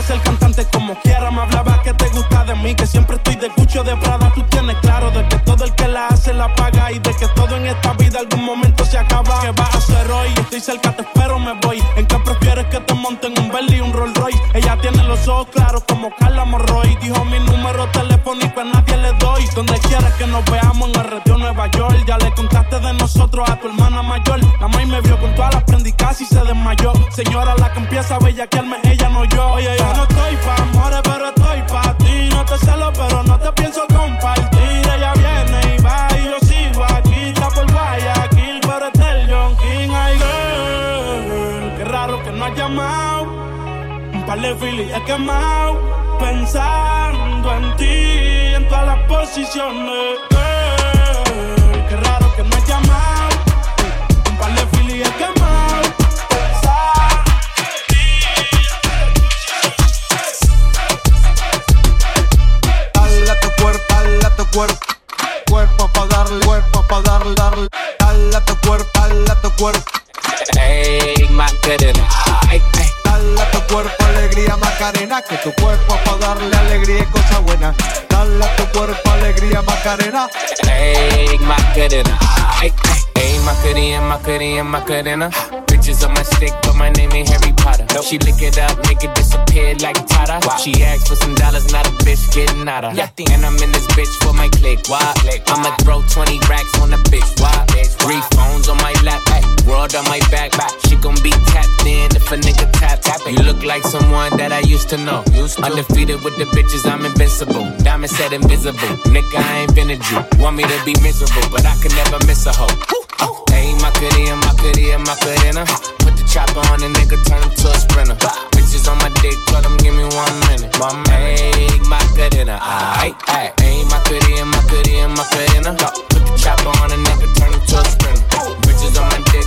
a ser cantante como quiera, me hablaba que te gusta de mí. Que siempre estoy de cucho de Prada. Tú tienes claro de que todo el que la hace la paga. Y de que todo en esta vida algún momento se acaba. ¿Qué vas a hacer hoy? Estoy cerca, te espero, me voy. ¿En qué prefieres que te monten un Bentley un Rolls Royce? Ella tiene los ojos claros como Carla Morroy. Dijo mi número telefónico a nadie le doy. Donde quieras que nos veamos en el retiro Nueva York. Ya le contaste de nosotros a tu hermana mayor. La maíz me vio con todas las prendicas y se desmayó. Señora, la que empieza a bellaquearme, no has llamado. Un par de filis he quemado. Pensando en ti, en todas las posiciones. Girl, qué raro que no has llamado. Un par de filis he quemado. Dale tu cuerpo, dale tu cuerpo. Cuerpo pa' darle, cuerpo pa' darle, darle. Dale tu cuerpo, dale tu cuerpo. Hey, Macarena. Ay, ay. Dale a tu cuerpo alegría, Macarena. Que tu cuerpo pa' darle alegría y cosas buenas. Dale a tu cuerpo alegría, Macarena. Hey, Macarena. Ay, ay. Hey, Macarena, Macarena, Macarena. Bitches on my stick, but my name ain't Harry Potter. She lick it up, make it disappear like Tata. She asked for some dollars, not a bitch getting out of. And I'm in this bitch for my click. Why? I'ma throw 20 racks on a bitch. Why? Like someone that I used to know. Undefeated with the bitches, I'm invincible. Diamond said invisible. Nigga, I invented you. Want me to be miserable, but I could never miss a hoe. Hey, Macarena, Macarena, Macarena. Put the chopper on a nigga, turn him to a sprinter. Bitches on my dick, tell them give me one minute. Mama make my hey, Macarena, aight, aight. Hey, Macarena, Macarena, Macarena. Put the chopper on a nigga, turn him to a sprinter. Bitches on my dick,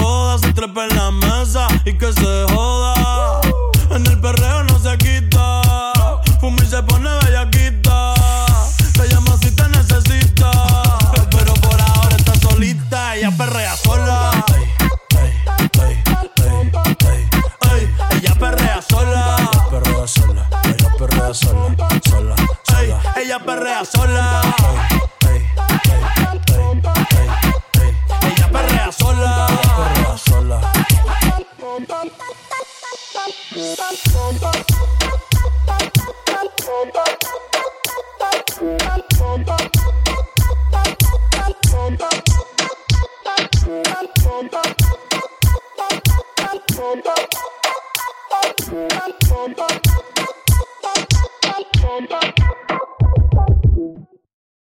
Ella perrea sola. Ella perrea sola. Perrea sola. You.